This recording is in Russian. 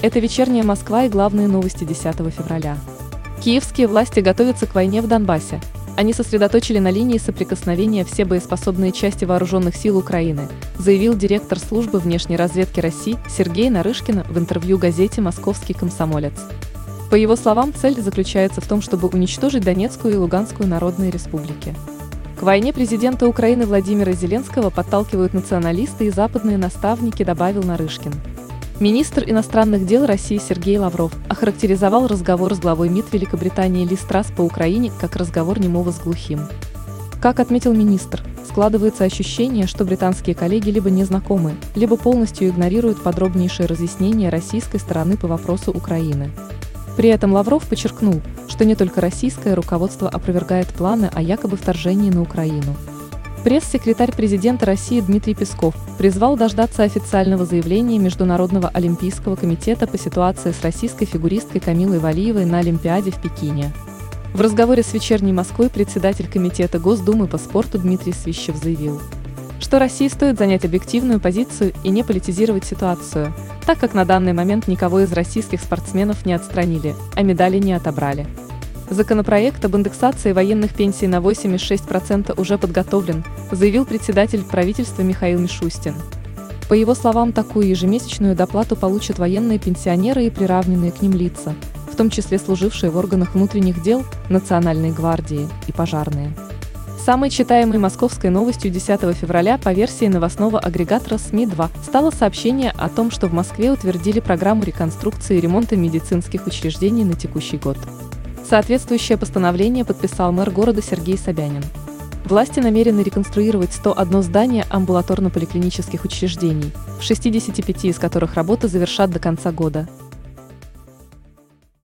Это вечерняя Москва и главные новости 10 февраля. Киевские власти готовятся к войне в Донбассе. Они сосредоточили на линии соприкосновения все боеспособные части вооруженных сил Украины, заявил директор службы внешней разведки России Сергей Нарышкин в интервью газете «Московский комсомолец». По его словам, цель заключается в том, чтобы уничтожить Донецкую и Луганскую народные республики. К войне президента Украины Владимира Зеленского подталкивают националисты и западные наставники, добавил Нарышкин. Министр иностранных дел России Сергей Лавров охарактеризовал разговор с главой МИД Великобритании Ли Страс по Украине как разговор немого с глухим. Как отметил министр, складывается ощущение, что британские коллеги либо не знакомы, либо полностью игнорируют подробнейшие разъяснения российской стороны по вопросу Украины. При этом Лавров подчеркнул, что не только российское руководство опровергает планы о якобы вторжении на Украину. Пресс-секретарь президента России Дмитрий Песков призвал дождаться официального заявления Международного олимпийского комитета по ситуации с российской фигуристкой Камилой Валиевой на Олимпиаде в Пекине. В разговоре с «Вечерней Москвой» председатель Комитета Госдумы по спорту Дмитрий Свищев заявил, что России стоит занять объективную позицию и не политизировать ситуацию, так как на данный момент никого из российских спортсменов не отстранили, а медали не отобрали. Законопроект об индексации военных пенсий на 8,6% уже подготовлен, заявил председатель правительства Михаил Мишустин. По его словам, такую ежемесячную доплату получат военные пенсионеры и приравненные к ним лица, в том числе служившие в органах внутренних дел, Национальной гвардии и пожарные. Самой читаемой московской новостью 10 февраля по версии новостного агрегатора СМИ-2 стало сообщение о том, что в Москве утвердили программу реконструкции и ремонта медицинских учреждений на текущий год. Соответствующее постановление подписал мэр города Сергей Собянин. Власти намерены реконструировать 101 здание амбулаторно-поликлинических учреждений, в 65 из которых работы завершат до конца года.